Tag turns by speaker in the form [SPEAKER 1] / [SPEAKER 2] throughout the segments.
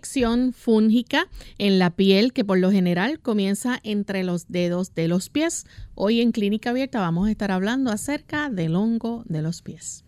[SPEAKER 1] Infección fúngica en la piel que por lo general comienza entre los dedos de los pies. Hoy en Clínica Abierta vamos a estar hablando acerca del hongo de los pies.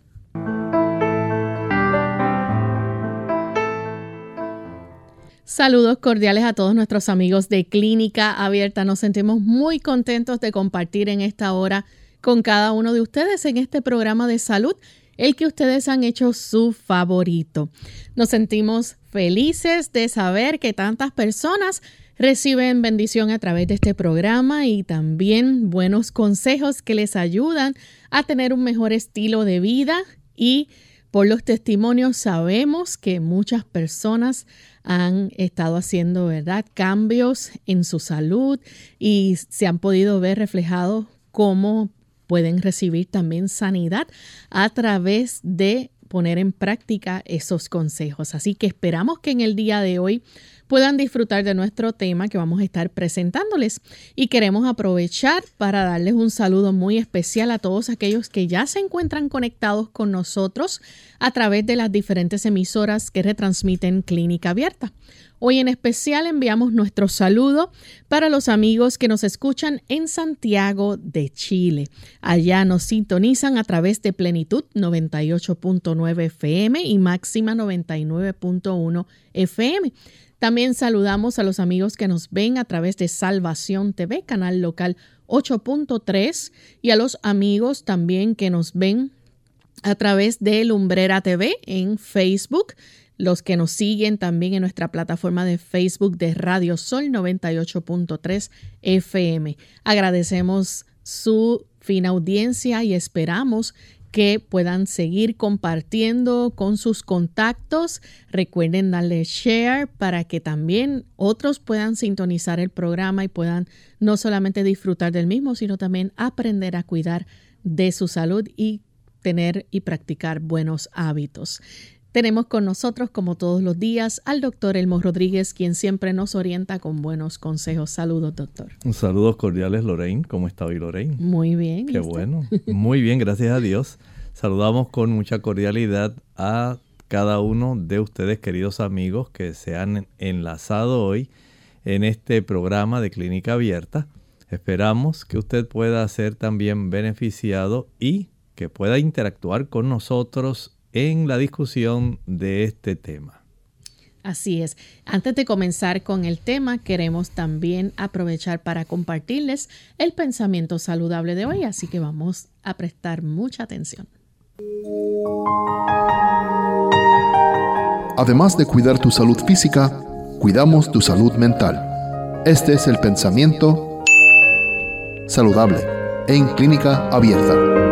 [SPEAKER 1] Saludos cordiales a todos nuestros amigos de Clínica Abierta. Nos sentimos muy contentos de compartir en esta hora con cada uno de ustedes en este programa de salud el que ustedes han hecho su favorito. Nos sentimos felices de saber que tantas personas reciben bendición a través de este programa y también buenos consejos que les ayudan a tener un mejor estilo de vida y por los testimonios sabemos que muchas personas han estado haciendo, ¿verdad?, cambios en su salud y se han podido ver reflejados cómo pueden recibir también sanidad a través de poner en práctica esos consejos. Así que esperamos que en el día de hoy puedan disfrutar de nuestro tema que vamos a estar presentándoles. Y queremos aprovechar para darles un saludo muy especial a todos aquellos que ya se encuentran conectados con nosotros a través de las diferentes emisoras que retransmiten Clínica Abierta. Hoy en especial enviamos nuestro saludo para los amigos que nos escuchan en Santiago de Chile. Allá nos sintonizan a través de Plenitud 98.9 FM y Máxima 99.1 FM. También saludamos a los amigos que nos ven a través de Salvación TV, canal local 8.3, y a los amigos también que nos ven a través de Lumbrera TV en Facebook los que nos siguen también en nuestra plataforma de Facebook de Radio Sol 98.3 FM. Agradecemos su fina audiencia y esperamos que puedan seguir compartiendo con sus contactos. Recuerden darle share para que también otros puedan sintonizar el programa y puedan no solamente disfrutar del mismo, sino también aprender a cuidar de su salud y tener y practicar buenos hábitos. Tenemos con nosotros, como todos los días, al doctor Elmo Rodríguez, quien siempre nos orienta con buenos consejos. Saludos, doctor.
[SPEAKER 2] Un saludos cordiales, Lorraine. ¿Cómo está hoy, Lorraine?
[SPEAKER 1] Muy bien.
[SPEAKER 2] Qué bueno. Muy bien, gracias a Dios. Saludamos con mucha cordialidad a cada uno de ustedes, queridos amigos, que se han enlazado hoy en este programa de Clínica Abierta. Esperamos que usted pueda ser también beneficiado y que pueda interactuar con nosotros en la discusión de este tema.
[SPEAKER 1] Así es. Antes de comenzar con el tema, queremos también aprovechar para compartirles el pensamiento saludable de hoy, así que vamos a prestar mucha atención.
[SPEAKER 3] Además de cuidar tu salud física, cuidamos tu salud mental. Este es el pensamiento saludable en clínica abierta.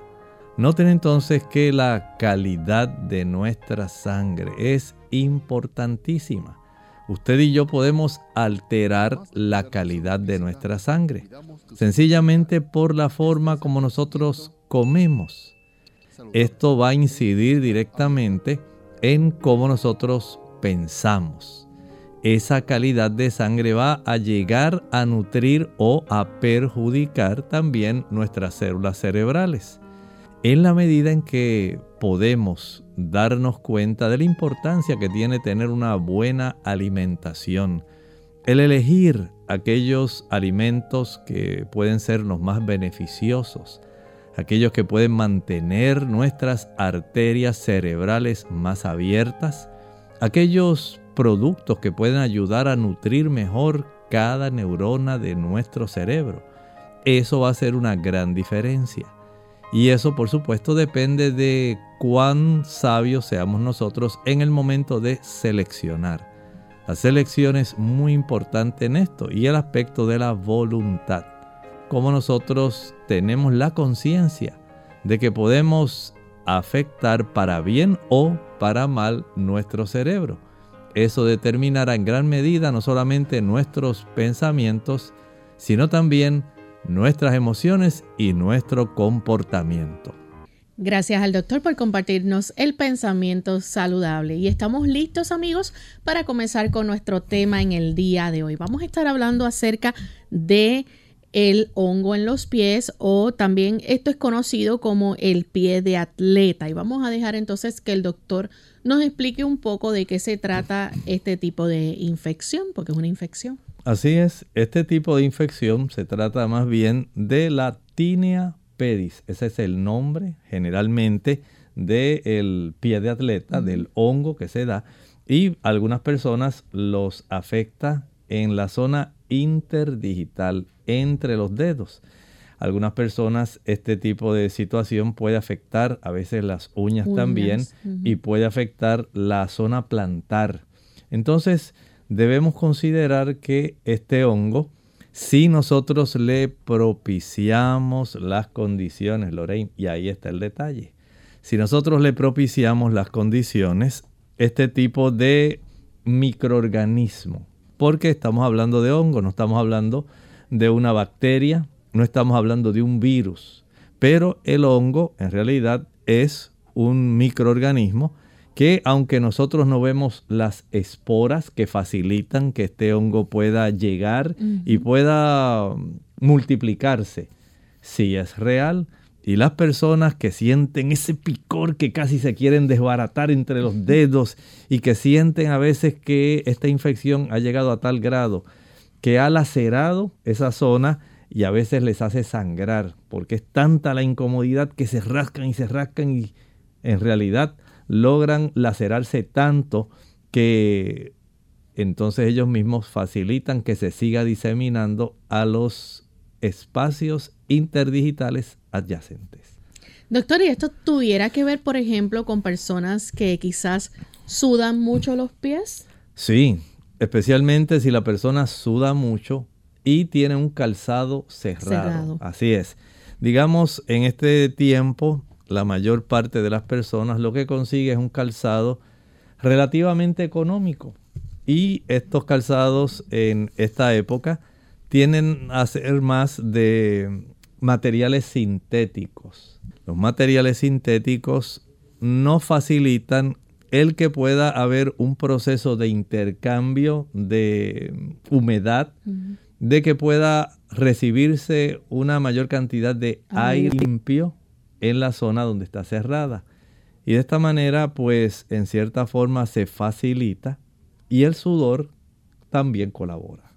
[SPEAKER 2] Noten entonces que la calidad de nuestra sangre es importantísima. Usted y yo podemos alterar la calidad de nuestra sangre, sencillamente por la forma como nosotros comemos. Esto va a incidir directamente en cómo nosotros pensamos. Esa calidad de sangre va a llegar a nutrir o a perjudicar también nuestras células cerebrales. En la medida en que podemos darnos cuenta de la importancia que tiene tener una buena alimentación, el elegir aquellos alimentos que pueden ser los más beneficiosos, aquellos que pueden mantener nuestras arterias cerebrales más abiertas, aquellos productos que pueden ayudar a nutrir mejor cada neurona de nuestro cerebro. Eso va a ser una gran diferencia. Y eso por supuesto depende de cuán sabios seamos nosotros en el momento de seleccionar. La selección es muy importante en esto y el aspecto de la voluntad. Como nosotros tenemos la conciencia de que podemos afectar para bien o para mal nuestro cerebro. Eso determinará en gran medida no solamente nuestros pensamientos, sino también nuestras emociones y nuestro comportamiento.
[SPEAKER 1] Gracias al doctor por compartirnos el pensamiento saludable. Y estamos listos amigos para comenzar con nuestro tema en el día de hoy. Vamos a estar hablando acerca de el hongo en los pies o también esto es conocido como el pie de atleta. Y vamos a dejar entonces que el doctor nos explique un poco de qué se trata este tipo de infección, porque es una infección.
[SPEAKER 2] Así es, este tipo de infección se trata más bien de la tinea pedis. Ese es el nombre generalmente del pie de atleta, del hongo que se da. Y algunas personas los afecta en la zona interdigital, entre los dedos. Algunas personas este tipo de situación puede afectar a veces las uñas, también y puede afectar la zona plantar. Entonces, debemos considerar que este hongo, si nosotros le propiciamos las condiciones, Lorraine, y ahí está el detalle, si nosotros le propiciamos las condiciones, este tipo de microorganismo, porque estamos hablando de hongo, no estamos hablando de una bacteria, no estamos hablando de un virus, pero el hongo en realidad es un microorganismo que aunque nosotros no vemos las esporas que facilitan que este hongo pueda llegar y pueda multiplicarse, sí es real. Y las personas que sienten ese picor que casi se quieren desbaratar entre los dedos y que sienten a veces que esta infección ha llegado a tal grado que ha lacerado esa zona y a veces les hace sangrar porque es tanta la incomodidad que se rascan y se rascan y en realidad logran lacerarse tanto que entonces ellos mismos facilitan que se siga diseminando a los espacios interdigitales adyacentes.
[SPEAKER 1] Doctor, ¿y esto tuviera que ver, por ejemplo, con personas que quizás sudan mucho los pies?
[SPEAKER 2] Sí, especialmente si la persona suda mucho y tiene un calzado cerrado. cerrado. Así es. Digamos, en este tiempo la mayor parte de las personas lo que consigue es un calzado relativamente económico. Y estos calzados en esta época tienen a ser más de materiales sintéticos. Los materiales sintéticos no facilitan el que pueda haber un proceso de intercambio de humedad, de que pueda recibirse una mayor cantidad de aire limpio en la zona donde está cerrada. Y de esta manera, pues en cierta forma se facilita y el sudor también colabora.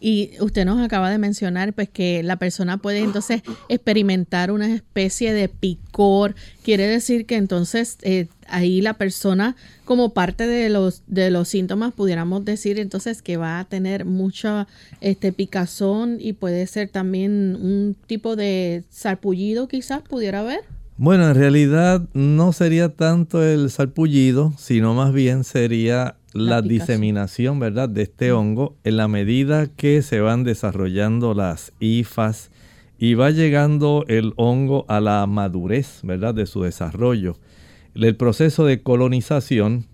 [SPEAKER 1] Y usted nos acaba de mencionar pues que la persona puede entonces experimentar una especie de picor. Quiere decir que entonces eh, ahí la persona como parte de los, de los síntomas pudiéramos decir entonces que va a tener mucha este, picazón y puede ser también un tipo de sarpullido quizás pudiera haber.
[SPEAKER 2] Bueno, en realidad no sería tanto el sarpullido, sino más bien sería la, diseminación, ¿verdad?, de este hongo en la medida que se van desarrollando las hifas y va llegando el hongo a la madurez, ¿verdad?, de su desarrollo. El proceso de colonización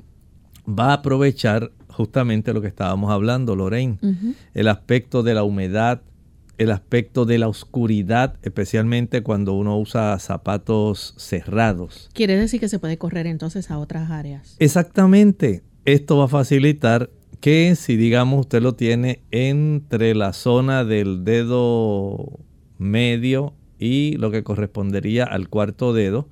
[SPEAKER 2] va a aprovechar justamente lo que estábamos hablando, Lorraine, el aspecto de la humedad, el aspecto de la oscuridad, especialmente cuando uno usa zapatos cerrados.
[SPEAKER 1] Quiere decir que se puede correr entonces a otras áreas.
[SPEAKER 2] Exactamente. Esto va a facilitar que si digamos usted lo tiene entre la zona del dedo medio y lo que correspondería al cuarto dedo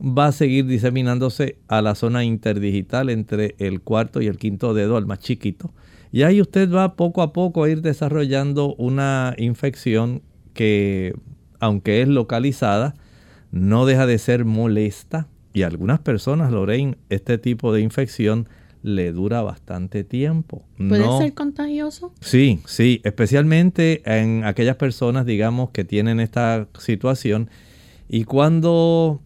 [SPEAKER 2] va a seguir diseminándose a la zona interdigital entre el cuarto y el quinto dedo, al más chiquito. Y ahí usted va poco a poco a ir desarrollando una infección que, aunque es localizada, no deja de ser molesta. Y algunas personas, Lorraine, este tipo de infección le dura bastante tiempo.
[SPEAKER 1] ¿Puede ser contagioso?
[SPEAKER 2] Sí, sí, especialmente en aquellas personas, digamos, que tienen esta situación. Y cuando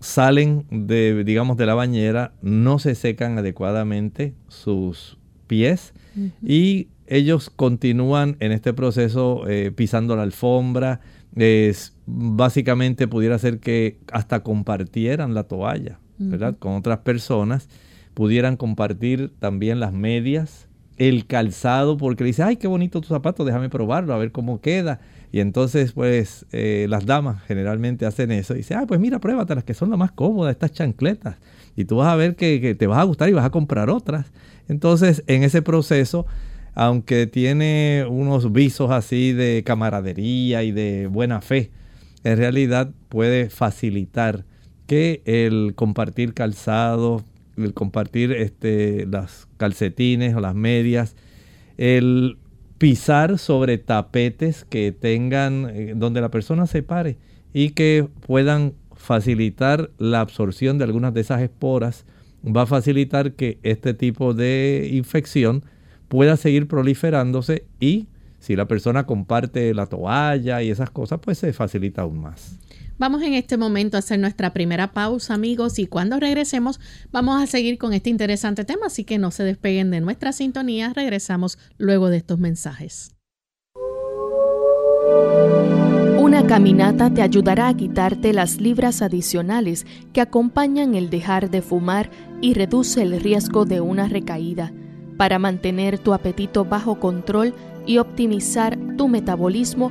[SPEAKER 2] salen de, digamos, de la bañera, no se secan adecuadamente sus pies y ellos continúan en este proceso eh, pisando la alfombra. Es, básicamente pudiera ser que hasta compartieran la toalla, ¿verdad? Con otras personas. Pudieran compartir también las medias, el calzado, porque le dice, ay, qué bonito tu zapato, déjame probarlo, a ver cómo queda. Y entonces, pues, eh, las damas generalmente hacen eso. Y dicen, ah, pues mira, pruébate las que son las más cómodas, estas chancletas. Y tú vas a ver que, te vas a gustar y vas a comprar otras. Entonces, en ese proceso, aunque tiene unos visos así de camaradería y de buena fe, en realidad puede facilitar que el compartir calzado, el compartir este, las calcetines o las medias, el pisar sobre tapetes que tengan, eh, donde la persona se pare y que puedan facilitar la absorción de algunas de esas esporas, va a facilitar que este tipo de infección pueda seguir proliferándose y si la persona comparte la toalla y esas cosas, pues se facilita aún más.
[SPEAKER 1] Vamos en este momento a hacer nuestra primera pausa, amigos, y cuando regresemos vamos a seguir con este interesante tema, así que no se despeguen de nuestra sintonía, regresamos luego de estos mensajes.
[SPEAKER 4] Una caminata te ayudará a quitarte las libras adicionales que acompañan el dejar de fumar y reduce el riesgo de una recaída. Para mantener tu apetito bajo control y optimizar tu metabolismo,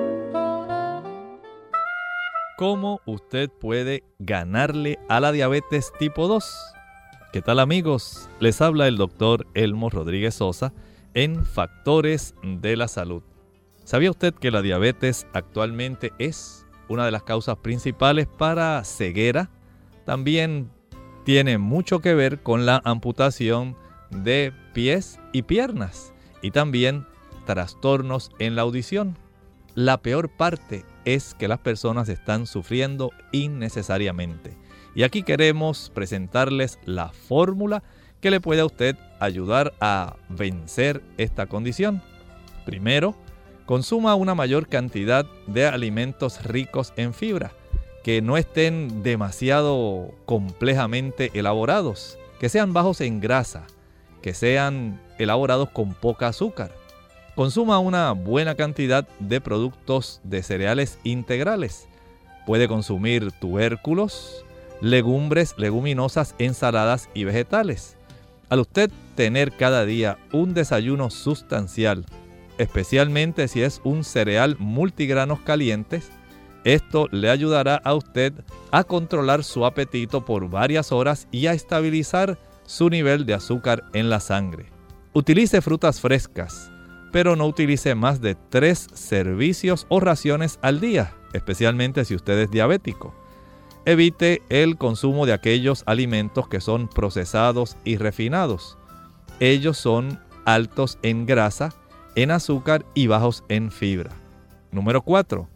[SPEAKER 2] Cómo usted puede ganarle a la diabetes tipo 2. ¿Qué tal amigos? Les habla el doctor Elmo Rodríguez Sosa en Factores de la Salud. ¿Sabía usted que la diabetes actualmente es una de las causas principales para ceguera? También tiene mucho que ver con la amputación de pies y piernas y también trastornos en la audición. La peor parte es que las personas están sufriendo innecesariamente. Y aquí queremos presentarles la fórmula que le puede a usted ayudar a vencer esta condición. Primero, consuma una mayor cantidad de alimentos ricos en fibra, que no estén demasiado complejamente elaborados, que sean bajos en grasa, que sean elaborados con poca azúcar Consuma una buena cantidad de productos de cereales integrales. Puede consumir tubérculos, legumbres, leguminosas, ensaladas y vegetales. Al usted tener cada día un desayuno sustancial, especialmente si es un cereal multigranos calientes, esto le ayudará a usted a controlar su apetito por varias horas y a estabilizar su nivel de azúcar en la sangre. Utilice frutas frescas, pero no utilice más de tres servicios o raciones al día, especialmente si usted es diabético. Evite el consumo de aquellos alimentos que son procesados y refinados. Ellos son altos en grasa, en azúcar y bajos en fibra. Número 4.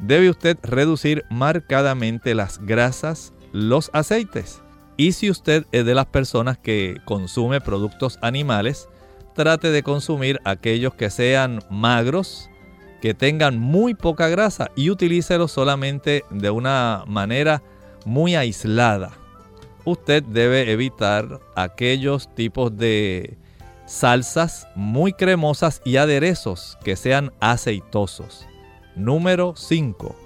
[SPEAKER 2] Debe usted reducir marcadamente las grasas, los aceites. Y si usted es de las personas que consume productos animales, trate de consumir aquellos que sean magros, que tengan muy poca grasa y utilícelos solamente de una manera muy aislada. Usted debe evitar aquellos tipos de salsas muy cremosas y aderezos que sean aceitosos. Número 5.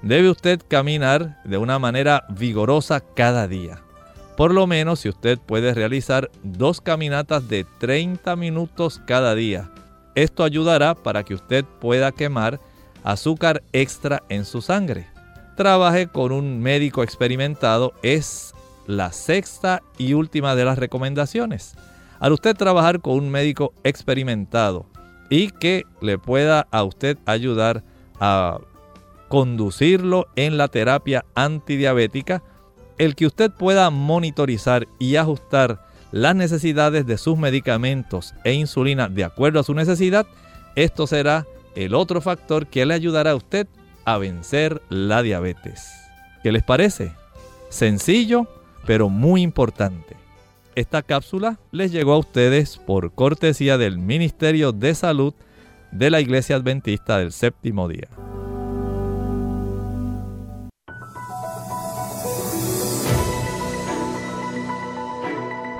[SPEAKER 2] Debe usted caminar de una manera vigorosa cada día. Por lo menos si usted puede realizar dos caminatas de 30 minutos cada día. Esto ayudará para que usted pueda quemar azúcar extra en su sangre. Trabaje con un médico experimentado es la sexta y última de las recomendaciones. Al usted trabajar con un médico experimentado y que le pueda a usted ayudar a conducirlo en la terapia antidiabética, el que usted pueda monitorizar y ajustar las necesidades de sus medicamentos e insulina de acuerdo a su necesidad, esto será el otro factor que le ayudará a usted a vencer la diabetes. ¿Qué les parece? Sencillo, pero muy importante. Esta cápsula les llegó a ustedes por cortesía del Ministerio de Salud de la Iglesia Adventista del Séptimo Día.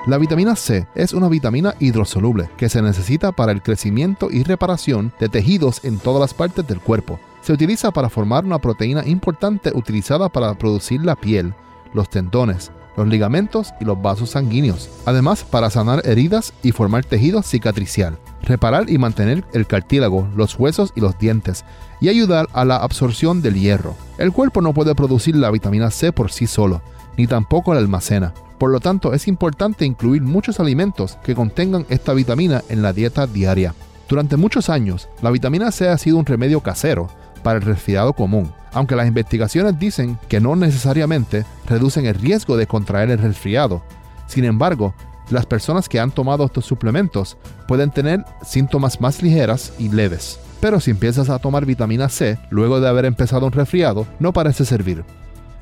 [SPEAKER 3] La vitamina C es una vitamina hidrosoluble que se necesita para el crecimiento y reparación de tejidos en todas las partes del cuerpo. Se utiliza para formar una proteína importante utilizada para producir la piel, los tendones, los ligamentos y los vasos sanguíneos. Además, para sanar heridas y formar tejido cicatricial, reparar y mantener el cartílago, los huesos y los dientes, y ayudar a la absorción del hierro. El cuerpo no puede producir la vitamina C por sí solo, ni tampoco la almacena. Por lo tanto, es importante incluir muchos alimentos que contengan esta vitamina en la dieta diaria. Durante muchos años, la vitamina C ha sido un remedio casero para el resfriado común, aunque las investigaciones dicen que no necesariamente reducen el riesgo de contraer el resfriado. Sin embargo, las personas que han tomado estos suplementos pueden tener síntomas más ligeras y leves. Pero si empiezas a tomar vitamina C luego de haber empezado un resfriado, no parece servir.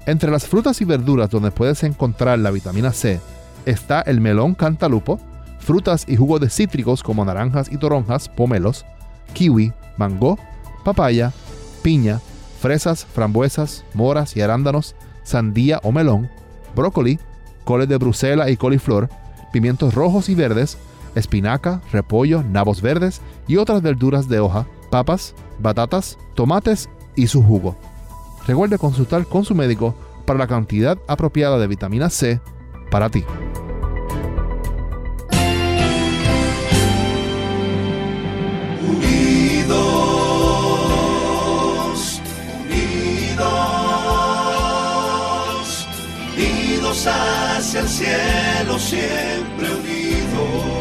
[SPEAKER 3] Entre las frutas y verduras donde puedes encontrar la vitamina C está el melón cantalupo, frutas y jugos de cítricos como naranjas y toronjas, pomelos, kiwi, mango, papaya, piña, fresas, frambuesas, moras y arándanos, sandía o melón, brócoli, coles de Bruselas y coliflor, pimientos rojos y verdes, espinaca, repollo, nabos verdes y otras verduras de hoja, papas, batatas, tomates y su jugo. Recuerde consultar con su médico para la cantidad apropiada de vitamina C para ti.
[SPEAKER 5] Unidos, unidos, unidos hacia el cielo, siempre unidos.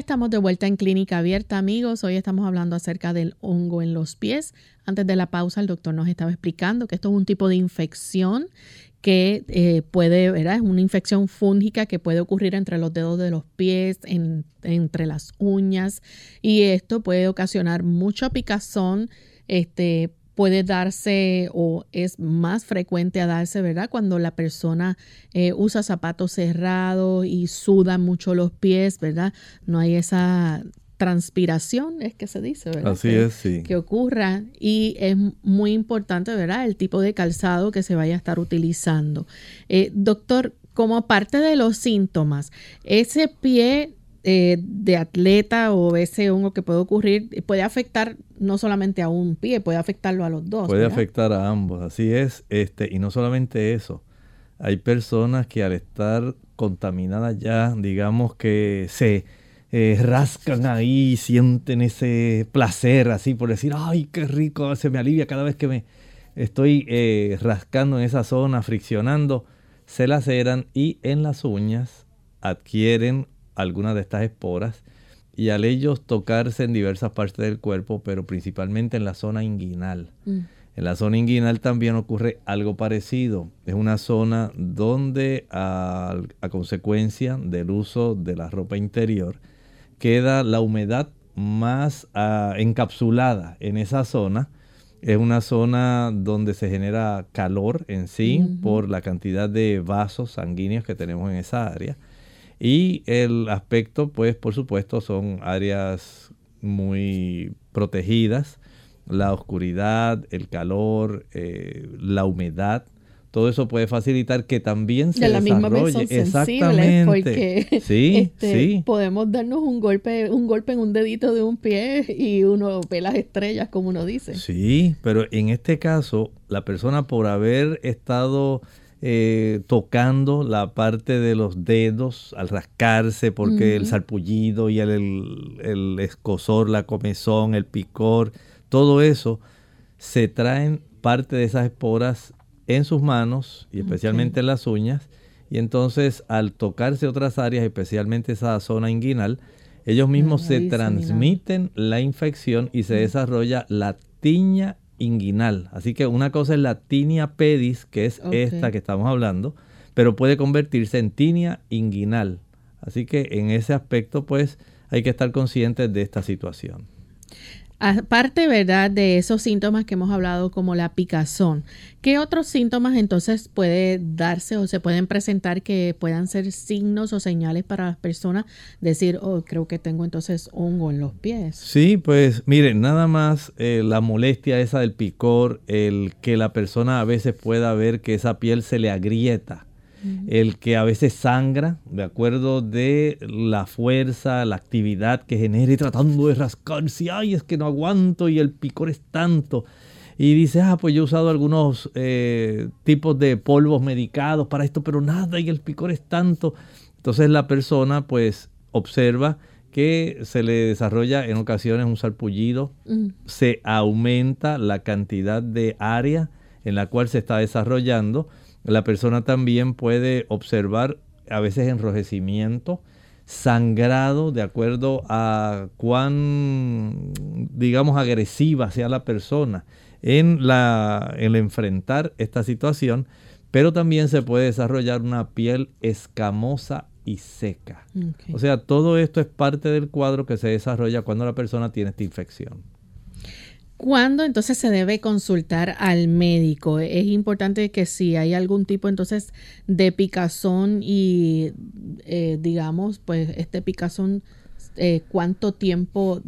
[SPEAKER 1] Estamos de vuelta en Clínica Abierta, amigos. Hoy estamos hablando acerca del hongo en los pies. Antes de la pausa, el doctor nos estaba explicando que esto es un tipo de infección que eh, puede, ¿verdad? Es una infección fúngica que puede ocurrir entre los dedos de los pies, entre las uñas, y esto puede ocasionar mucha picazón, este, puede darse o es más frecuente a darse, ¿verdad? Cuando la persona eh, usa zapatos cerrados y suda mucho los pies, ¿verdad? No hay esa transpiración, es que se dice, ¿verdad?
[SPEAKER 2] Así
[SPEAKER 1] que,
[SPEAKER 2] es, sí.
[SPEAKER 1] Que ocurra y es muy importante, ¿verdad? El tipo de calzado que se vaya a estar utilizando. Eh, doctor, como parte de los síntomas, ese pie eh, de atleta o ese hongo que puede ocurrir puede afectar no solamente a un pie, puede afectarlo a los dos.
[SPEAKER 2] Puede afectar a ambos, así es. Este, y no solamente eso, hay personas que al estar contaminadas ya, digamos que se eh, rascan ahí, sienten ese placer, así por decir, ay, qué rico, se me alivia cada vez que me estoy eh, rascando en esa zona, friccionando, se laceran y en las uñas adquieren algunas de estas esporas y al ellos tocarse en diversas partes del cuerpo, pero principalmente en la zona inguinal. Mm. En la zona inguinal también ocurre algo parecido. Es una zona donde a, consecuencia del uso de la ropa interior queda la humedad más encapsulada en esa zona Es una zona donde se genera calor en sí por la cantidad de vasos sanguíneos que tenemos en esa área. Y el aspecto, pues, por supuesto, son áreas muy protegidas. La oscuridad, el calor, eh, la humedad todo eso puede facilitar que también se
[SPEAKER 1] de la misma vez son sensibles porque
[SPEAKER 2] sí,
[SPEAKER 1] este,
[SPEAKER 2] sí.
[SPEAKER 1] podemos darnos un golpe, un golpe en un dedito de un pie y uno ve las estrellas, como uno dice.
[SPEAKER 2] Sí, pero en este caso, la persona por haber estado eh, tocando la parte de los dedos al rascarse, porque el sarpullido y el, el escosor, la comezón, el picor, todo eso, se traen parte de esas esporas en sus manos y especialmente en las uñas. Y entonces al tocarse otras áreas, especialmente esa zona inguinal, ellos mismos se transmiten la infección y se desarrolla la tiña inguinal. Así que una cosa es la tinea pedis, que es esta que estamos hablando, pero puede convertirse en tinea inguinal. Así que en ese aspecto pues hay que estar conscientes de esta situación.
[SPEAKER 1] Aparte, ¿verdad?, de esos síntomas que hemos hablado como la picazón, ¿qué otros síntomas entonces puede darse o se pueden presentar que puedan ser signos o señales para las personas decir, oh, creo que tengo entonces hongo en los pies?
[SPEAKER 2] Sí, pues miren, nada más eh, la molestia esa del picor, el que la persona a veces pueda ver que esa piel se le agrieta el que a veces sangra, de acuerdo de la fuerza, la actividad que genera y tratando de rascarse, ay, es que no aguanto y el picor es tanto. Y dice, ah, pues yo he usado algunos eh, tipos de polvos medicados para esto, pero nada, y el picor es tanto. Entonces la persona pues observa que se le desarrolla en ocasiones un sarpullido, se aumenta la cantidad de área en la cual se está desarrollando la persona también puede observar a veces enrojecimiento, sangrado, de acuerdo a cuán, digamos, agresiva sea la persona en, la, en enfrentar esta situación, pero también se puede desarrollar una piel escamosa y seca. O sea, todo esto es parte del cuadro que se desarrolla cuando la persona tiene esta infección.
[SPEAKER 1] ¿Cuándo entonces se debe consultar al médico? Es importante que si hay algún tipo entonces de picazón y eh, digamos, pues este picazón, eh, cuánto tiempo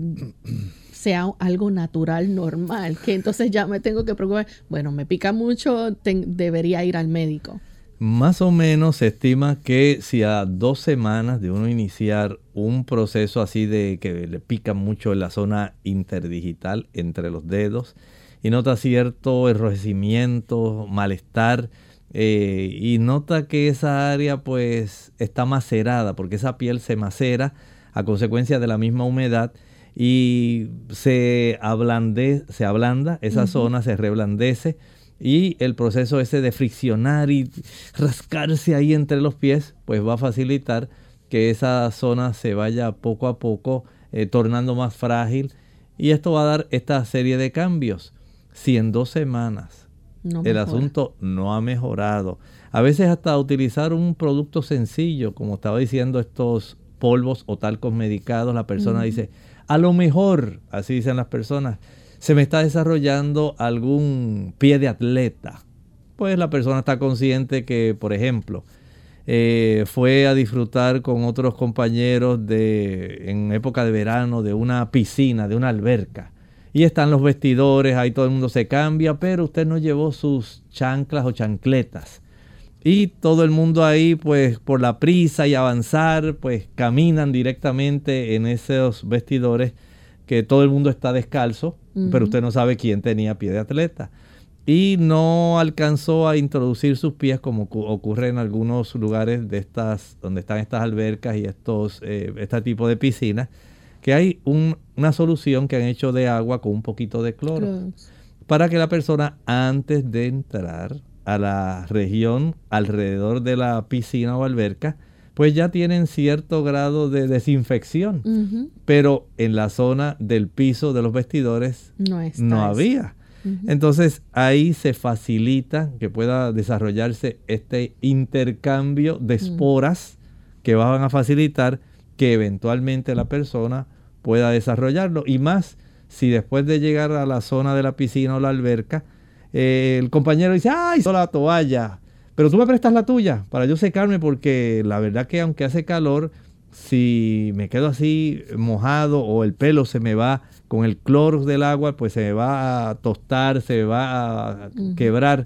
[SPEAKER 1] sea algo natural, normal, que entonces ya me tengo que preocupar, bueno, me pica mucho, debería ir al médico.
[SPEAKER 2] Más o menos se estima que si a dos semanas de uno iniciar un proceso así de que le pica mucho en la zona interdigital entre los dedos y nota cierto enrojecimiento, malestar eh, y nota que esa área pues está macerada porque esa piel se macera a consecuencia de la misma humedad y se, ablande, se ablanda, esa zona se reblandece y el proceso ese de friccionar y rascarse ahí entre los pies, pues va a facilitar que esa zona se vaya poco a poco eh, tornando más frágil. Y esto va a dar esta serie de cambios. Si en dos semanas el asunto no ha mejorado, a veces hasta utilizar un producto sencillo, como estaba diciendo estos polvos o talcos medicados, la persona dice, a lo mejor, así dicen las personas, se me está desarrollando algún pie de atleta. Pues la persona está consciente que, por ejemplo, eh, fue a disfrutar con otros compañeros de, en época de verano de una piscina, de una alberca. Y están los vestidores, ahí todo el mundo se cambia, pero usted no llevó sus chanclas o chancletas. Y todo el mundo ahí, pues por la prisa y avanzar, pues caminan directamente en esos vestidores que todo el mundo está descalzo pero usted no sabe quién tenía pie de atleta. Y no alcanzó a introducir sus pies como ocurre en algunos lugares de estas, donde están estas albercas y estos, eh, este tipo de piscinas, que hay una solución que han hecho de agua con un poquito de cloro. Para que la persona antes de entrar a la región alrededor de la piscina o alberca, pues ya tienen cierto grado de desinfección. Pero en la zona del piso de los vestidores no, había. Entonces ahí se facilita que pueda desarrollarse este intercambio de esporas que van a facilitar que eventualmente la persona pueda desarrollarlo. Y más si después de llegar a la zona de la piscina o la alberca, eh, el compañero dice, ay, la toalla, pero tú me prestas la tuya para yo secarme porque la verdad que aunque hace calor, si me quedo así mojado o el pelo se me va con el cloro del agua, pues se me va a tostar, se va a quebrar.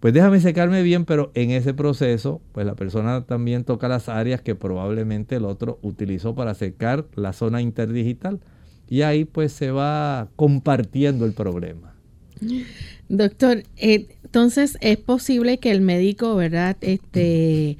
[SPEAKER 2] Pues déjame secarme bien, pero en ese proceso, pues la persona también toca las áreas que probablemente el otro utilizó para secar la zona interdigital. Y ahí pues se va compartiendo el problema.
[SPEAKER 1] Doctor, eh, entonces es posible que el médico, ¿verdad? Este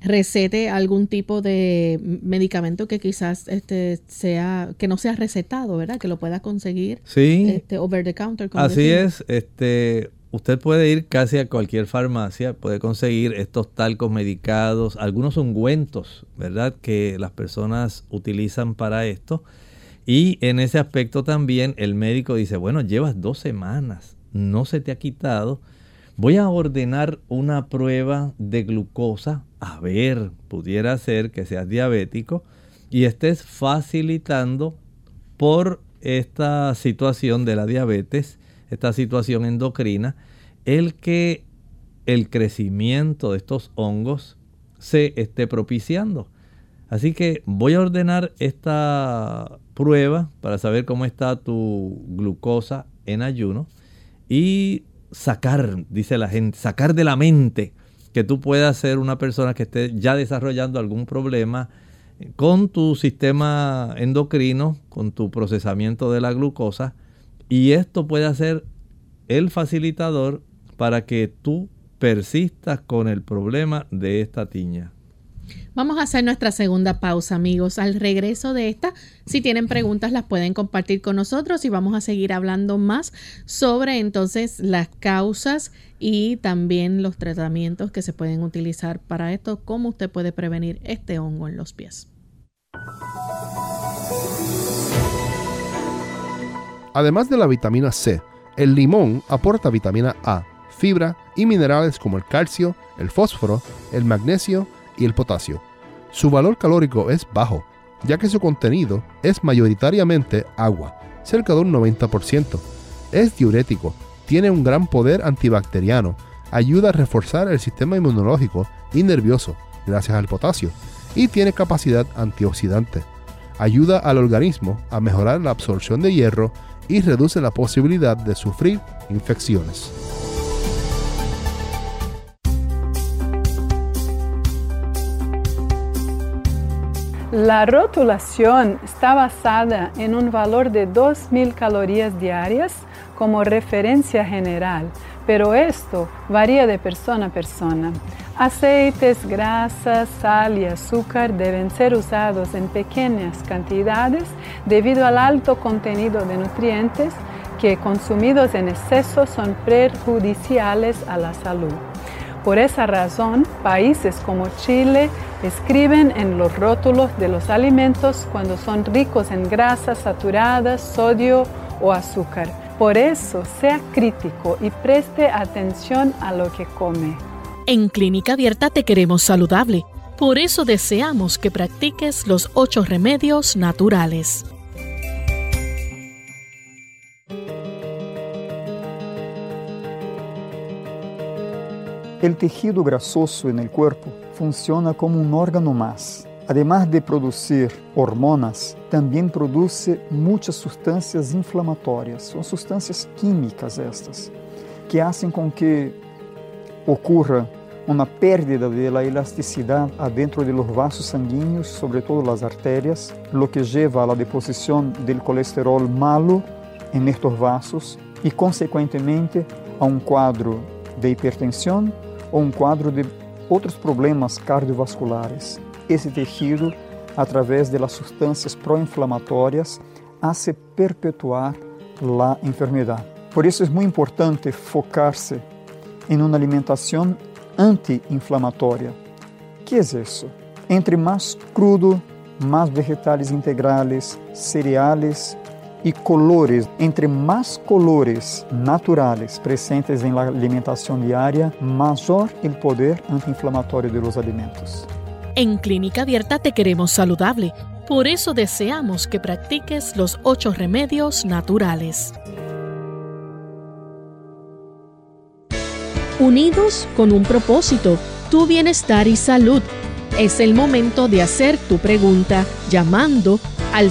[SPEAKER 1] recete algún tipo de medicamento que quizás este sea que no sea recetado, ¿verdad? Que lo pueda conseguir
[SPEAKER 2] sí.
[SPEAKER 1] este, over the counter.
[SPEAKER 2] Así es, este usted puede ir casi a cualquier farmacia, puede conseguir estos talcos medicados, algunos ungüentos, ¿verdad? Que las personas utilizan para esto. Y en ese aspecto también el médico dice, bueno, llevas dos semanas, no se te ha quitado Voy a ordenar una prueba de glucosa. A ver, pudiera ser que seas diabético y estés facilitando por esta situación de la diabetes, esta situación endocrina, el que el crecimiento de estos hongos se esté propiciando. Así que voy a ordenar esta prueba para saber cómo está tu glucosa en ayuno y sacar, dice la gente, sacar de la mente que tú puedas ser una persona que esté ya desarrollando algún problema con tu sistema endocrino, con tu procesamiento de la glucosa, y esto puede ser el facilitador para que tú persistas con el problema de esta tiña.
[SPEAKER 1] Vamos a hacer nuestra segunda pausa, amigos. Al regreso de esta, si tienen preguntas, las pueden compartir con nosotros y vamos a seguir hablando más sobre entonces las causas y también los tratamientos que se pueden utilizar para esto, cómo usted puede prevenir este hongo en los pies.
[SPEAKER 3] Además de la vitamina C, el limón aporta vitamina A, fibra y minerales como el calcio, el fósforo, el magnesio, y el potasio. Su valor calórico es bajo, ya que su contenido es mayoritariamente agua, cerca de un 90%. Es diurético, tiene un gran poder antibacteriano, ayuda a reforzar el sistema inmunológico y nervioso, gracias al potasio, y tiene capacidad antioxidante. Ayuda al organismo a mejorar la absorción de hierro y reduce la posibilidad de sufrir infecciones.
[SPEAKER 6] La rotulación está basada en un valor de 2.000 calorías diarias como referencia general, pero esto varía de persona a persona. Aceites, grasas, sal y azúcar deben ser usados en pequeñas cantidades debido al alto contenido de nutrientes que consumidos en exceso son perjudiciales a la salud. Por esa razón, países como Chile escriben en los rótulos de los alimentos cuando son ricos en grasas saturadas, sodio o azúcar. Por eso, sea crítico y preste atención a lo que come.
[SPEAKER 4] En Clínica Abierta te queremos saludable. Por eso deseamos que practiques los ocho remedios naturales.
[SPEAKER 7] El tejido grasoso en el cuerpo funciona como un órgano más. Además de producir hormonas, también produce muchas sustancias inflamatorias. Son sustancias químicas estas, que hacen con que ocurra una pérdida de la elasticidad adentro de los vasos sanguíneos, sobre todo las arterias, lo que lleva a la deposición del colesterol malo en estos vasos y consecuentemente a un cuadro de hipertensión ou um quadro de outros problemas cardiovasculares. Esse tecido, através das substâncias pró-inflamatórias, hace perpetuar a enfermidade. Por isso é muito importante focar-se em uma alimentação anti-inflamatória. que é isso? Entre mais crudo, mais vegetais integrais, cereais e colores. Entre mais colores naturais presentes em la alimentação diária, maior o poder anti-inflamatório de los alimentos.
[SPEAKER 4] En Clínica Abierta te queremos saludable. Por eso deseamos que practiques los ocho remedios naturales. Unidos con un propósito, tu bienestar y salud. Es el momento de hacer tu pregunta llamando al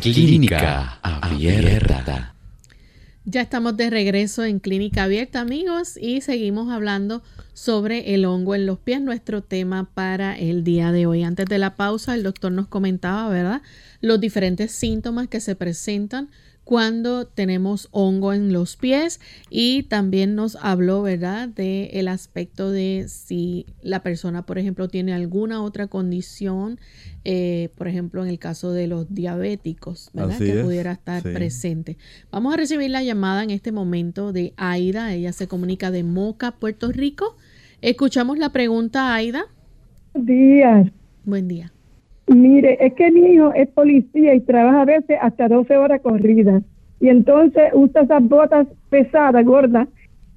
[SPEAKER 8] Clínica Abierta.
[SPEAKER 1] Ya estamos de regreso en Clínica Abierta, amigos, y seguimos hablando sobre el hongo en los pies, nuestro tema para el día de hoy. Antes de la pausa, el doctor nos comentaba, ¿verdad?, los diferentes síntomas que se presentan cuando tenemos hongo en los pies y también nos habló, ¿verdad?, de el aspecto de si la persona, por ejemplo, tiene alguna otra condición, eh, por ejemplo, en el caso de los diabéticos, ¿verdad?, que pudiera estar presente. Vamos a recibir la llamada en este momento de Aida, ella se comunica de Moca, Puerto Rico. Escuchamos la pregunta, Aida.
[SPEAKER 9] Buenos días.
[SPEAKER 1] Buen día.
[SPEAKER 9] Mire, es que mi hijo es policía y trabaja a veces hasta 12 horas corridas. Y entonces usa esas botas pesadas, gordas,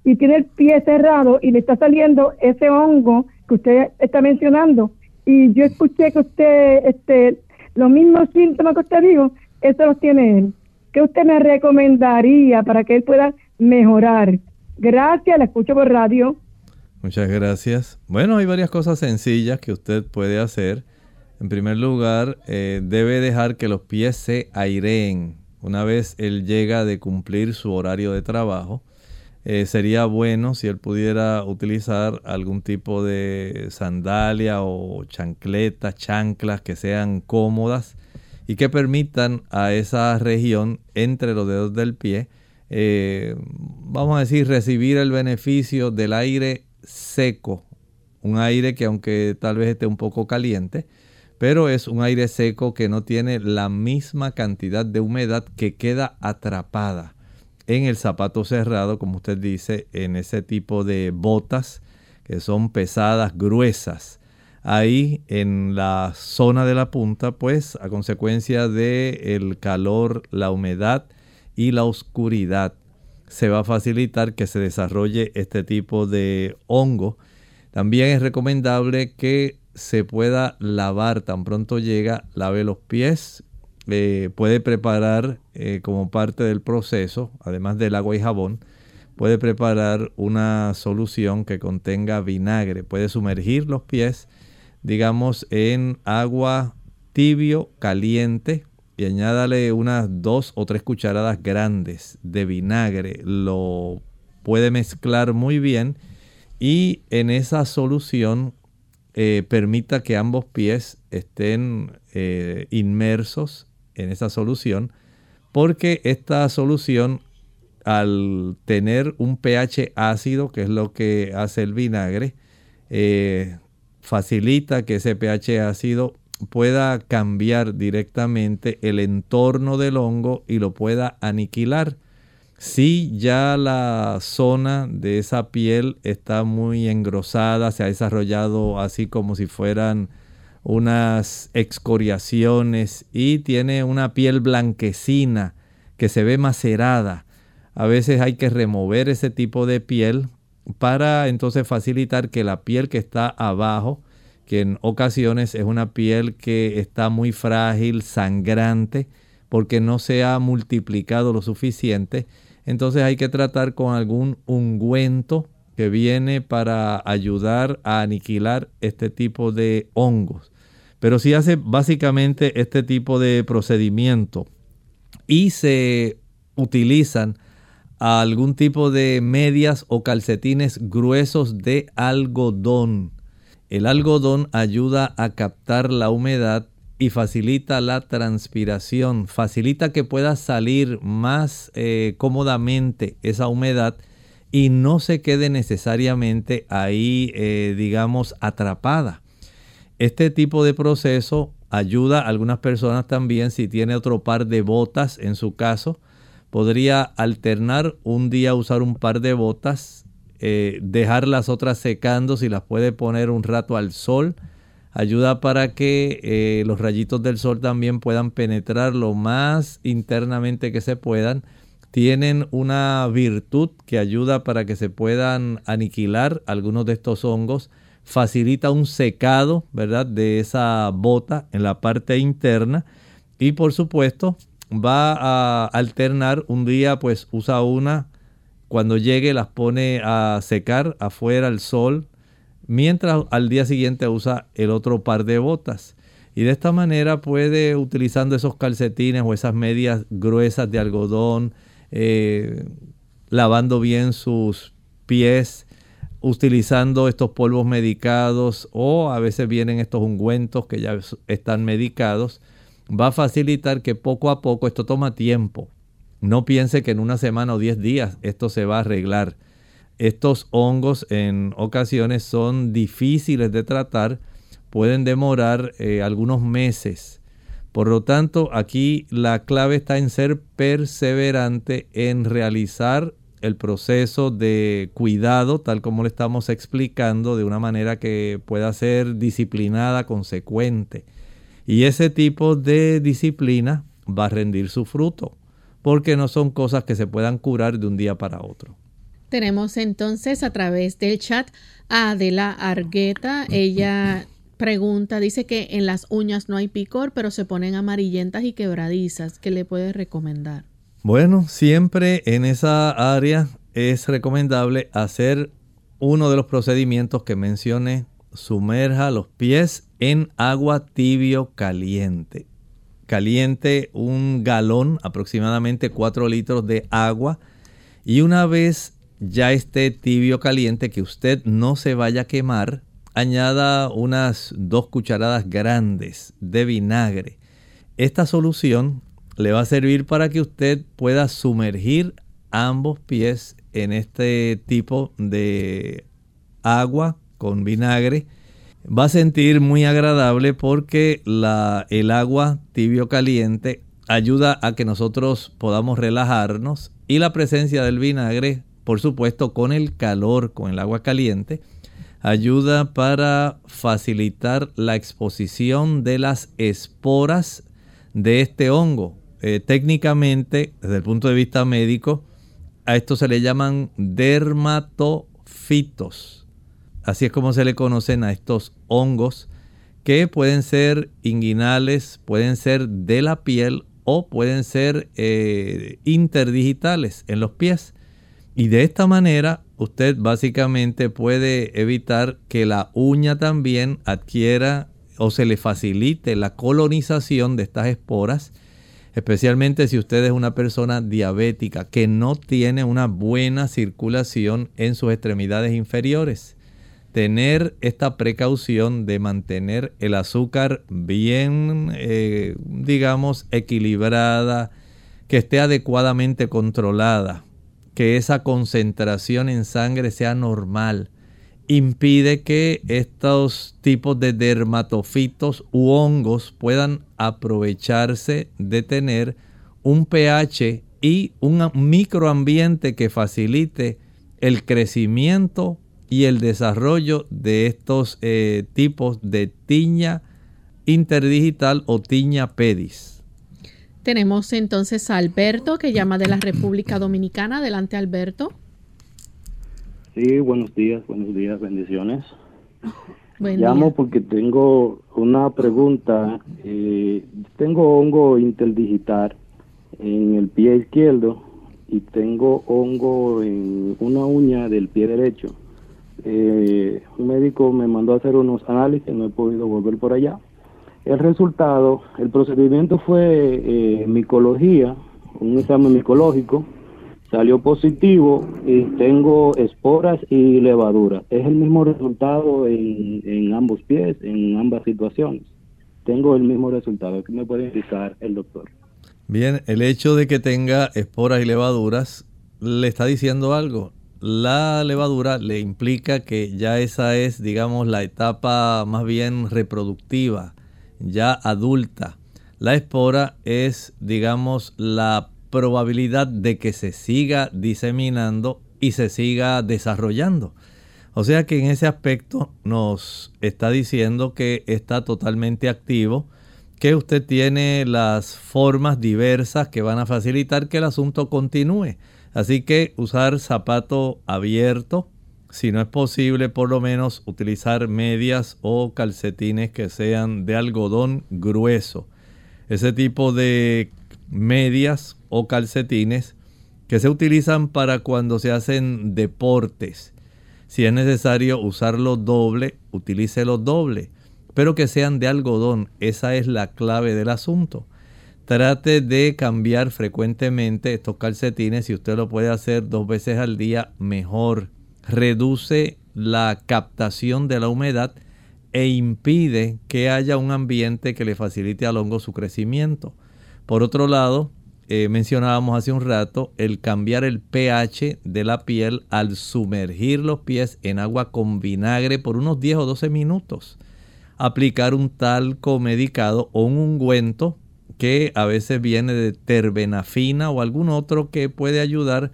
[SPEAKER 9] y tiene el pie cerrado y le está saliendo ese hongo que usted está mencionando. Y yo escuché que usted, este, los mismos síntomas que usted dijo, eso los tiene él. ¿Qué usted me recomendaría para que él pueda mejorar? Gracias, la escucho por radio.
[SPEAKER 2] Muchas gracias. Bueno, hay varias cosas sencillas que usted puede hacer. En primer lugar, eh, debe dejar que los pies se aireen. Una vez él llega de cumplir su horario de trabajo, eh, sería bueno si él pudiera utilizar algún tipo de sandalia o chancletas, chanclas que sean cómodas y que permitan a esa región entre los dedos del pie, eh, vamos a decir, recibir el beneficio del aire seco, un aire que aunque tal vez esté un poco caliente, pero es un aire seco que no tiene la misma cantidad de humedad que queda atrapada en el zapato cerrado, como usted dice, en ese tipo de botas que son pesadas, gruesas. Ahí en la zona de la punta, pues a consecuencia del el calor, la humedad y la oscuridad, se va a facilitar que se desarrolle este tipo de hongo. También es recomendable que se pueda lavar tan pronto llega, lave los pies, eh, puede preparar eh, como parte del proceso, además del agua y jabón, puede preparar una solución que contenga vinagre, puede sumergir los pies, digamos, en agua tibio, caliente, y añádale unas dos o tres cucharadas grandes de vinagre, lo puede mezclar muy bien y en esa solución eh, permita que ambos pies estén eh, inmersos en esa solución, porque esta solución al tener un pH ácido, que es lo que hace el vinagre, eh, facilita que ese pH ácido pueda cambiar directamente el entorno del hongo y lo pueda aniquilar. Si ya la zona de esa piel está muy engrosada, se ha desarrollado así como si fueran unas excoriaciones y tiene una piel blanquecina que se ve macerada. A veces hay que remover ese tipo de piel para entonces facilitar que la piel que está abajo, que en ocasiones es una piel que está muy frágil, sangrante, porque no se ha multiplicado lo suficiente, entonces hay que tratar con algún ungüento que viene para ayudar a aniquilar este tipo de hongos. Pero si hace básicamente este tipo de procedimiento y se utilizan algún tipo de medias o calcetines gruesos de algodón. El algodón ayuda a captar la humedad y facilita la transpiración, facilita que pueda salir más eh, cómodamente esa humedad y no se quede necesariamente ahí, eh, digamos, atrapada. Este tipo de proceso ayuda a algunas personas también si tiene otro par de botas en su caso. Podría alternar un día usar un par de botas, eh, dejar las otras secando si las puede poner un rato al sol. Ayuda para que eh, los rayitos del sol también puedan penetrar lo más internamente que se puedan. Tienen una virtud que ayuda para que se puedan aniquilar algunos de estos hongos. Facilita un secado, ¿verdad? De esa bota en la parte interna. Y por supuesto va a alternar. Un día pues usa una. Cuando llegue las pone a secar afuera al sol mientras al día siguiente usa el otro par de botas y de esta manera puede utilizando esos calcetines o esas medias gruesas de algodón eh, lavando bien sus pies utilizando estos polvos medicados o a veces vienen estos ungüentos que ya están medicados, va a facilitar que poco a poco esto toma tiempo. No piense que en una semana o 10 días esto se va a arreglar. Estos hongos en ocasiones son difíciles de tratar, pueden demorar eh, algunos meses. Por lo tanto, aquí la clave está en ser perseverante, en realizar el proceso de cuidado, tal como le estamos explicando, de una manera que pueda ser disciplinada, consecuente. Y ese tipo de disciplina va a rendir su fruto, porque no son cosas que se puedan curar de un día para otro.
[SPEAKER 1] Tenemos entonces a través del chat a Adela Argueta. Ella pregunta, dice que en las uñas no hay picor, pero se ponen amarillentas y quebradizas. ¿Qué le puede recomendar?
[SPEAKER 2] Bueno, siempre en esa área es recomendable hacer uno de los procedimientos que mencioné. Sumerja los pies en agua tibio caliente. Caliente un galón, aproximadamente 4 litros de agua. Y una vez ya esté tibio caliente, que usted no se vaya a quemar, añada unas dos cucharadas grandes de vinagre. Esta solución le va a servir para que usted pueda sumergir ambos pies en este tipo de agua con vinagre. Va a sentir muy agradable porque la, el agua tibio caliente ayuda a que nosotros podamos relajarnos y la presencia del vinagre, por supuesto con el calor, con el agua caliente, ayuda para facilitar la exposición de las esporas de este hongo eh, técnicamente, desde el punto de vista médico, a esto se le llaman dermatofitos. Así es como se le conocen a estos hongos que pueden ser inguinales, pueden ser de la piel o pueden ser eh, interdigitales en los pies. Y de esta manera usted básicamente puede evitar que la uña también adquiera o se le facilite la colonización de estas esporas especialmente si usted es una persona diabética que no tiene una buena circulación en sus extremidades inferiores. Tener esta precaución de mantener el azúcar bien, eh, digamos, equilibrada, que esté adecuadamente controlada, que esa concentración en sangre sea normal impide que estos tipos de dermatofitos u hongos puedan aprovecharse de tener un pH y un microambiente que facilite el crecimiento y el desarrollo de estos eh, tipos de tiña interdigital o tiña pedis.
[SPEAKER 1] Tenemos entonces a Alberto que llama de la República Dominicana. Adelante Alberto.
[SPEAKER 10] Sí, buenos días, buenos días, bendiciones. Llamo porque tengo una pregunta. Eh, tengo hongo interdigital en el pie izquierdo y tengo hongo en una uña del pie derecho. Eh, un médico me mandó a hacer unos análisis, no he podido volver por allá. El resultado, el procedimiento fue eh, micología, un examen micológico salió positivo y tengo esporas y levaduras. Es el mismo resultado en, ambos pies, en ambas situaciones. Tengo el mismo resultado. ¿Qué me puede indicar el doctor?
[SPEAKER 2] Bien, el hecho de que tenga esporas y levaduras le está diciendo algo. La levadura le implica que ya esa es, digamos, la etapa más bien reproductiva. Ya adulta, la espora es, digamos, la probabilidad de que se siga diseminando y se siga desarrollando. O sea que en ese aspecto nos está diciendo que está totalmente activo, que usted tiene las formas diversas que van a facilitar que el asunto continúe. Así que usar zapato abierto, si no es posible, por lo menos utilizar medias o calcetines que sean de algodón grueso. Ese tipo de medias o calcetines que se utilizan para cuando se hacen deportes. Si es necesario usarlo doble, utilícelo doble, pero que sean de algodón. Esa es la clave del asunto. Trate de cambiar frecuentemente estos calcetines. Si usted lo puede hacer dos veces al día, mejor. Reduce la captación de la humedad e impide que haya un ambiente que le facilite al hongo su crecimiento. Por otro lado, eh, mencionábamos hace un rato el cambiar el pH de la piel al sumergir los pies en agua con vinagre por unos 10 o 12 minutos. Aplicar un talco medicado o un ungüento que a veces viene de terbenafina o algún otro que puede ayudar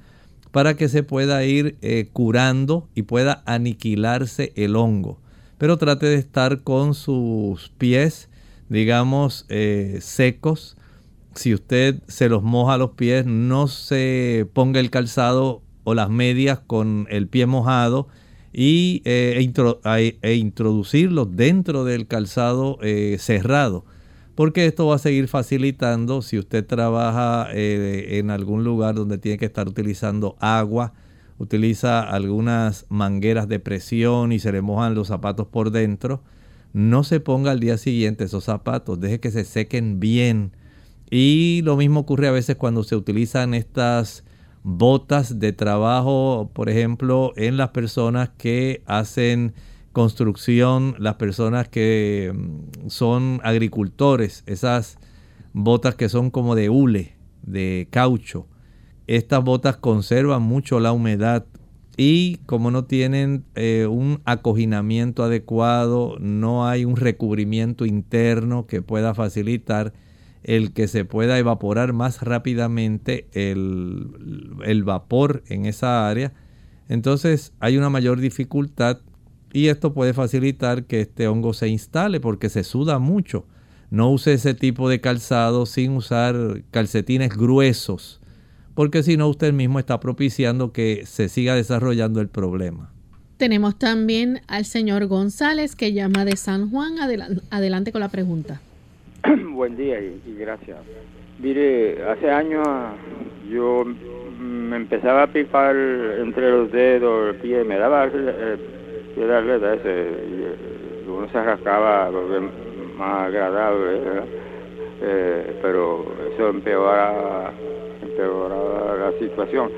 [SPEAKER 2] para que se pueda ir eh, curando y pueda aniquilarse el hongo. Pero trate de estar con sus pies, digamos, eh, secos. Si usted se los moja los pies, no se ponga el calzado o las medias con el pie mojado y, eh, e, e, introducirlos dentro del calzado cerrado porque esto va a seguir facilitando si usted trabaja eh, en algún lugar donde tiene que estar utilizando agua, utiliza algunas mangueras de presión y se le mojan los zapatos por dentro. No se ponga al día siguiente esos zapatos, deje que se sequen bien. Y lo mismo ocurre a veces cuando se utilizan estas botas de trabajo, por ejemplo, en las personas que hacen construcción, las personas que mm, son agricultores, esas botas que son como de hule, de caucho. Estas botas conservan mucho la humedad y como no tienen eh, un acoginamiento adecuado, no hay un recubrimiento interno que pueda facilitar el que se pueda evaporar más rápidamente el, el vapor en esa área. Entonces hay una mayor dificultad y esto puede facilitar que este hongo se instale porque se suda mucho. No use ese tipo de calzado sin usar calcetines gruesos, porque si no usted mismo está propiciando que se siga desarrollando el problema.
[SPEAKER 1] Tenemos también al señor González que llama de San Juan. Adelante, con la pregunta.
[SPEAKER 11] Buen día y, gracias. Mire, hace años yo me empezaba a picar entre los dedos, el pie, me daba eh, y darle ese, eh, uno se rascaba más agradable, eh, pero eso empeoraba, empeoraba la situación.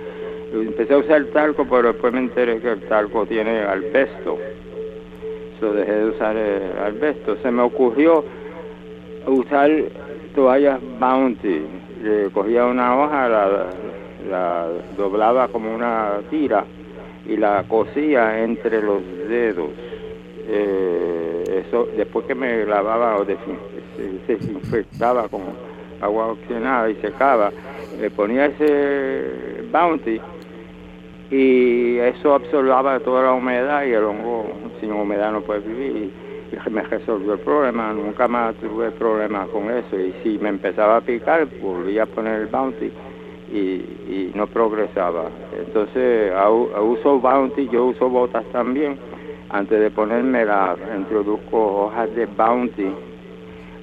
[SPEAKER 11] Empecé a usar talco, pero después me enteré que el talco tiene albesto. So dejé de usar el albesto. Se me ocurrió usar toallas Bounty. Le cogía una hoja, la doblaba como una tira y la cosía entre los dedos. Eh, eso después que me lavaba o desinfectaba con agua oxigenada y secaba, le ponía ese bounty y eso absorbaba toda la humedad y el hongo sin humedad no puede vivir. Y me resolvió el problema, nunca más tuve problemas con eso. Y si me empezaba a picar volvía a poner el bounty y, no progresaba. Entonces uso Bounty, yo uso botas también. Antes de ponerme la introduzco hojas de Bounty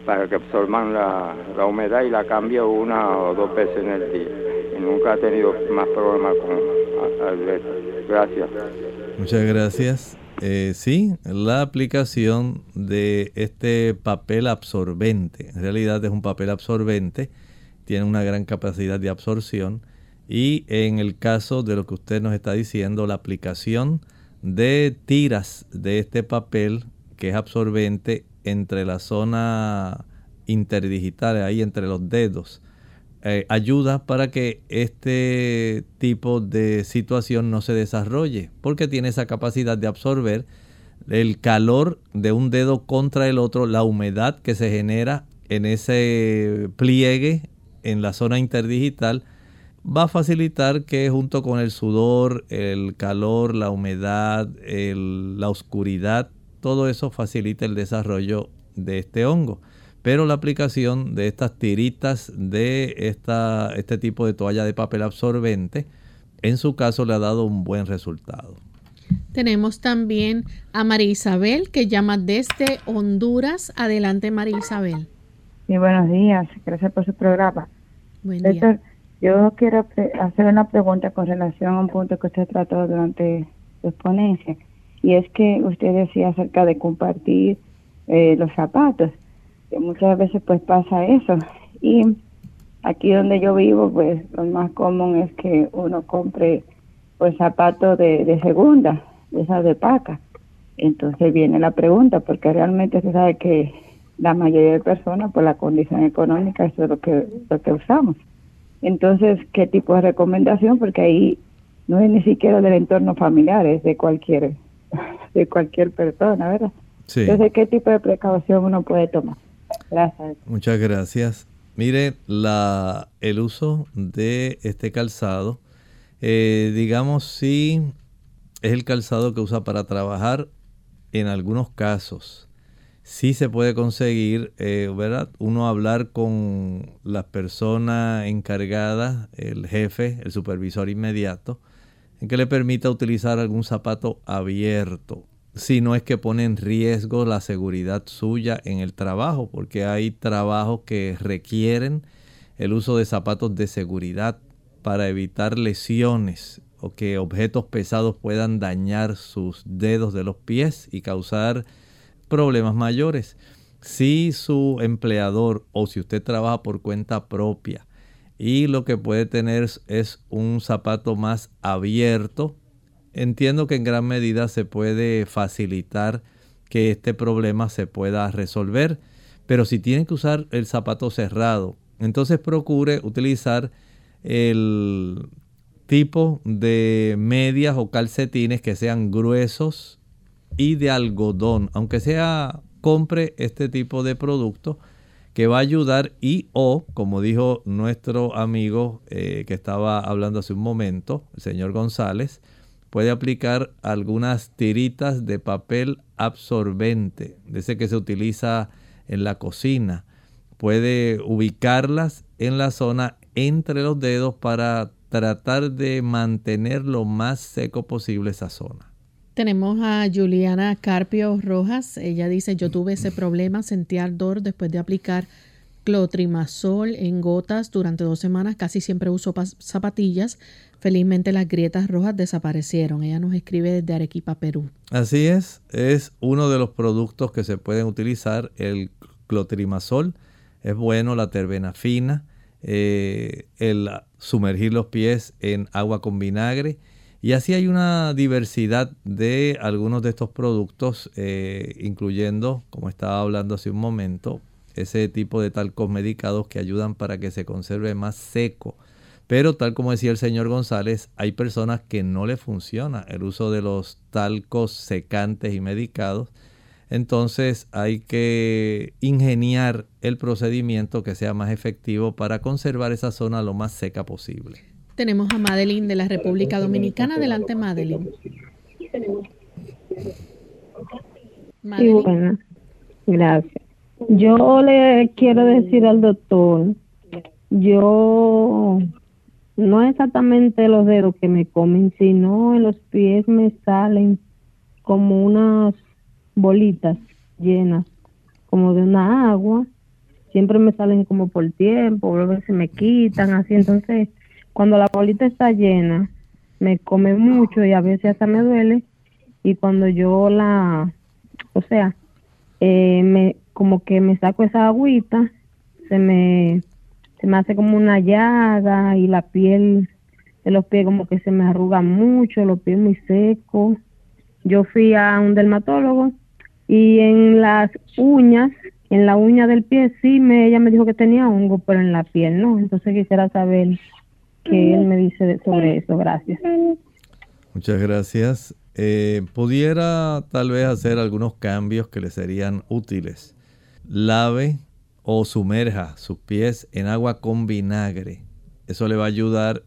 [SPEAKER 11] para que absorban la, humedad y la cambio una o dos veces en el día. Y nunca he tenido más problemas con Alberto. Gracias.
[SPEAKER 2] Muchas gracias. Eh, sí, la aplicación de este papel absorbente, en realidad es un papel absorbente tiene una gran capacidad de absorción. Y en el caso de lo que usted nos está diciendo, la aplicación de tiras de este papel que es absorbente entre la zona interdigital, ahí entre los dedos, eh, ayuda para que este tipo de situación no se desarrolle, porque tiene esa capacidad de absorber el calor de un dedo contra el otro, la humedad que se genera en ese pliegue en la zona interdigital, va a facilitar que junto con el sudor, el calor, la humedad, la oscuridad, todo eso facilite el desarrollo de este hongo. Pero la aplicación de estas tiritas de esta, este tipo de toalla de papel absorbente, en su caso le ha dado un buen resultado.
[SPEAKER 1] Tenemos también a María Isabel que llama desde Honduras. Adelante María Isabel.
[SPEAKER 12] Sí, buenos días. Gracias por su programa. Buen día. yo quiero hacer una pregunta con relación a un punto que usted trató durante su exponencia. Y es que usted decía acerca de compartir eh, los zapatos. Que muchas veces pues pasa eso. Y aquí donde yo vivo, pues lo más común es que uno compre pues zapatos de, de segunda, de esas de paca. Entonces viene la pregunta, porque realmente se sabe que la mayoría de personas, por la condición económica, eso es lo que, lo que usamos. Entonces, ¿qué tipo de recomendación? Porque ahí no es ni siquiera del entorno familiar, es de cualquier, de cualquier persona, ¿verdad? Sí. Entonces, ¿qué tipo de precaución uno puede tomar? Gracias.
[SPEAKER 2] Muchas gracias. Mire, la, el uso de este calzado, eh, digamos, si es el calzado que usa para trabajar en algunos casos sí se puede conseguir, eh, ¿verdad? Uno hablar con la persona encargada, el jefe, el supervisor inmediato, en que le permita utilizar algún zapato abierto, si no es que pone en riesgo la seguridad suya en el trabajo, porque hay trabajos que requieren el uso de zapatos de seguridad para evitar lesiones o que objetos pesados puedan dañar sus dedos de los pies y causar problemas mayores. Si su empleador o si usted trabaja por cuenta propia y lo que puede tener es un zapato más abierto, entiendo que en gran medida se puede facilitar que este problema se pueda resolver. Pero si tiene que usar el zapato cerrado, entonces procure utilizar el tipo de medias o calcetines que sean gruesos, y de algodón, aunque sea compre este tipo de producto que va a ayudar y o, como dijo nuestro amigo eh, que estaba hablando hace un momento, el señor González, puede aplicar algunas tiritas de papel absorbente, de ese que se utiliza en la cocina. Puede ubicarlas en la zona entre los dedos para tratar de mantener lo más seco posible esa zona.
[SPEAKER 1] Tenemos a Juliana Carpio Rojas. Ella dice, yo tuve ese problema, sentí ardor después de aplicar clotrimazol en gotas durante dos semanas. Casi siempre uso zapatillas. Felizmente las grietas rojas desaparecieron. Ella nos escribe desde Arequipa, Perú.
[SPEAKER 2] Así es, es uno de los productos que se pueden utilizar, el clotrimazol. Es bueno la terbenafina, eh, el sumergir los pies en agua con vinagre y así hay una diversidad de algunos de estos productos, eh, incluyendo, como estaba hablando hace un momento, ese tipo de talcos medicados que ayudan para que se conserve más seco. Pero tal como decía el señor González, hay personas que no le funciona el uso de los talcos secantes y medicados. Entonces hay que ingeniar el procedimiento que sea más efectivo para conservar esa zona lo más seca posible.
[SPEAKER 1] Tenemos a Madeline de la República Dominicana. Adelante, Madeline.
[SPEAKER 13] Sí, bueno, gracias. Yo le quiero decir al doctor, yo no exactamente los dedos que me comen, sino en los pies me salen como unas bolitas llenas, como de una agua. Siempre me salen como por tiempo, luego se me quitan, así. Entonces, cuando la bolita está llena, me come mucho y a veces hasta me duele. Y cuando yo la, o sea, eh, me como que me saco esa agüita, se me, se me hace como una llaga y la piel de los pies como que se me arruga mucho, los pies muy secos. Yo fui a un dermatólogo y en las uñas, en la uña del pie sí, me, ella me dijo que tenía hongo, pero en la piel no. Entonces quisiera saber que él me dice sobre eso. Gracias.
[SPEAKER 2] Muchas gracias. eh, pudiera tal vez hacer algunos cambios que le serían útiles. Lave o sumerja sus pies en agua con vinagre. Eso le va a ayudar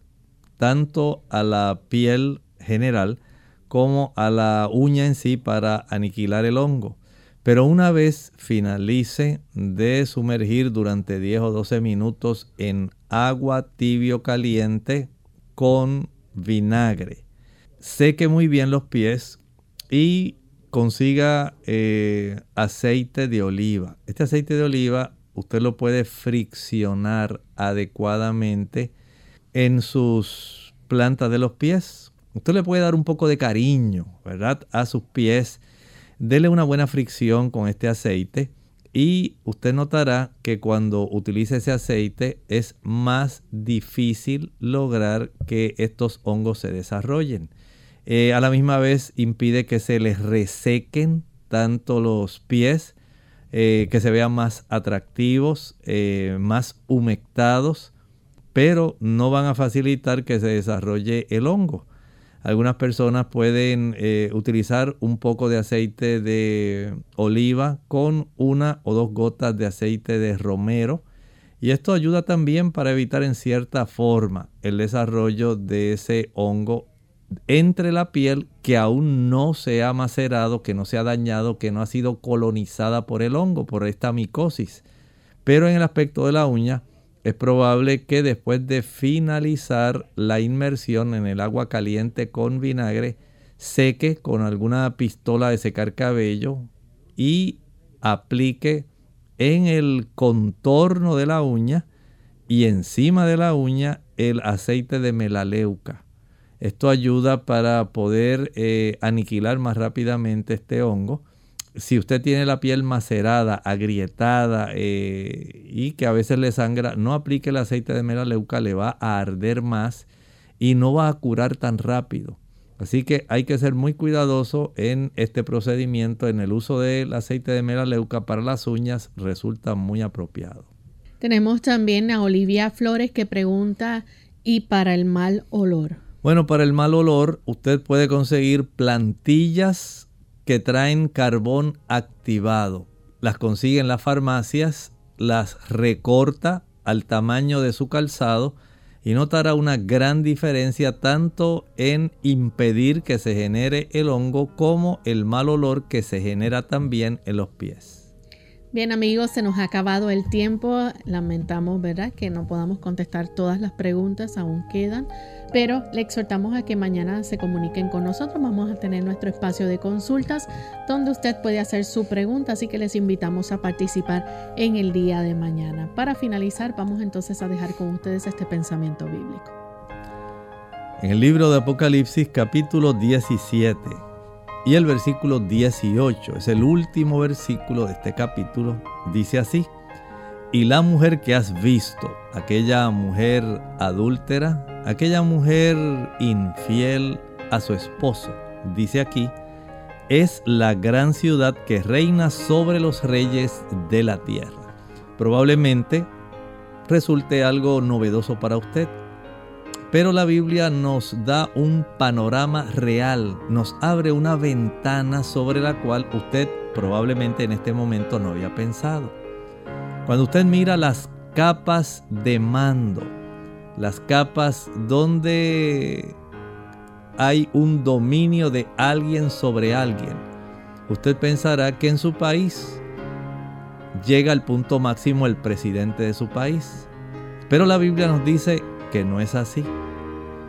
[SPEAKER 2] tanto a la piel general como a la uña en sí para aniquilar el hongo. Pero una vez finalice de sumergir durante 10 o 12 minutos en agua tibio caliente con vinagre, seque muy bien los pies y consiga eh, aceite de oliva. Este aceite de oliva usted lo puede friccionar adecuadamente en sus plantas de los pies. Usted le puede dar un poco de cariño, ¿verdad? A sus pies. Dele una buena fricción con este aceite y usted notará que cuando utilice ese aceite es más difícil lograr que estos hongos se desarrollen. Eh, a la misma vez impide que se les resequen tanto los pies, eh, que se vean más atractivos, eh, más humectados, pero no van a facilitar que se desarrolle el hongo. Algunas personas pueden utilizar un poco de aceite de oliva con una o dos gotas de aceite de romero. Y esto ayuda también para evitar en cierta forma el desarrollo de ese hongo entre la piel que aún no se ha macerado, que no se ha dañado, que no ha sido colonizada por el hongo, por esta micosis. Pero en el aspecto de la uña, es probable que después de finalizar la inmersión en el agua caliente con vinagre, seque con alguna pistola de secar cabello y aplique en el contorno de la uña y encima de la uña el aceite de melaleuca. Esto ayuda para poder eh, aniquilar más rápidamente este hongo. Si usted tiene la piel macerada, agrietada eh, y que a veces le sangra, no aplique el aceite de melaleuca, le va a arder más y no va a curar tan rápido. Así que hay que ser muy cuidadoso en este procedimiento, en el uso del aceite de melaleuca para las uñas, resulta muy apropiado.
[SPEAKER 1] Tenemos también a Olivia Flores que pregunta, ¿y para el mal olor?
[SPEAKER 2] Bueno, para el mal olor usted puede conseguir plantillas que traen carbón activado. Las consigue en las farmacias, las recorta al tamaño de su calzado y notará una gran diferencia tanto en impedir que se genere el hongo como el mal olor que se genera también en los pies.
[SPEAKER 1] Bien amigos, se nos ha acabado el tiempo. Lamentamos, ¿verdad? Que no podamos contestar todas las preguntas, aún quedan. Pero le exhortamos a que mañana se comuniquen con nosotros. Vamos a tener nuestro espacio de consultas donde usted puede hacer su pregunta. Así que les invitamos a participar en el día de mañana. Para finalizar, vamos entonces a dejar con ustedes este pensamiento bíblico.
[SPEAKER 2] En el libro de Apocalipsis capítulo 17 y el versículo 18, es el último versículo de este capítulo, dice así, y la mujer que has visto, aquella mujer adúltera, aquella mujer infiel a su esposo, dice aquí, es la gran ciudad que reina sobre los reyes de la tierra. Probablemente resulte algo novedoso para usted pero la Biblia nos da un panorama real, nos abre una ventana sobre la cual usted probablemente en este momento no había pensado. Cuando usted mira las capas de mando, las capas donde hay un dominio de alguien sobre alguien, usted pensará que en su país llega al punto máximo el presidente de su país. Pero la Biblia nos dice que no es así.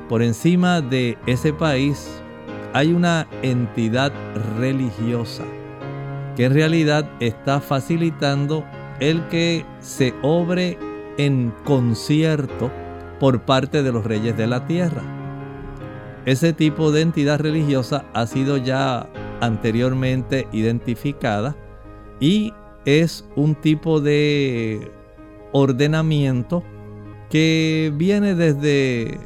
[SPEAKER 2] Por encima de ese país hay una entidad religiosa que en realidad está facilitando el que se obre en concierto por parte de los reyes de la tierra. Ese tipo de entidad religiosa ha sido ya anteriormente identificada y es un tipo de ordenamiento que viene desde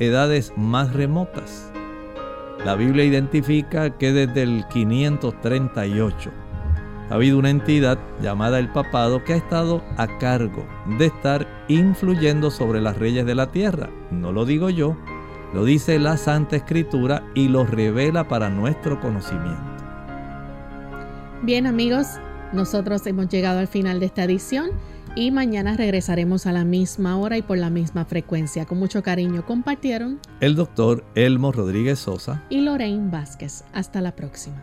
[SPEAKER 2] edades más remotas. La Biblia identifica que desde el 538 ha habido una entidad llamada el papado que ha estado a cargo de estar influyendo sobre las reyes de la tierra. No lo digo yo, Lo dice la Santa Escritura y lo revela para nuestro conocimiento.
[SPEAKER 1] Bien amigos, nosotros hemos llegado al final de esta edición y mañana regresaremos a la misma hora y por la misma frecuencia. Con mucho cariño compartieron
[SPEAKER 2] el doctor Elmo Rodríguez Sosa
[SPEAKER 1] y Lorraine Vázquez. Hasta la próxima.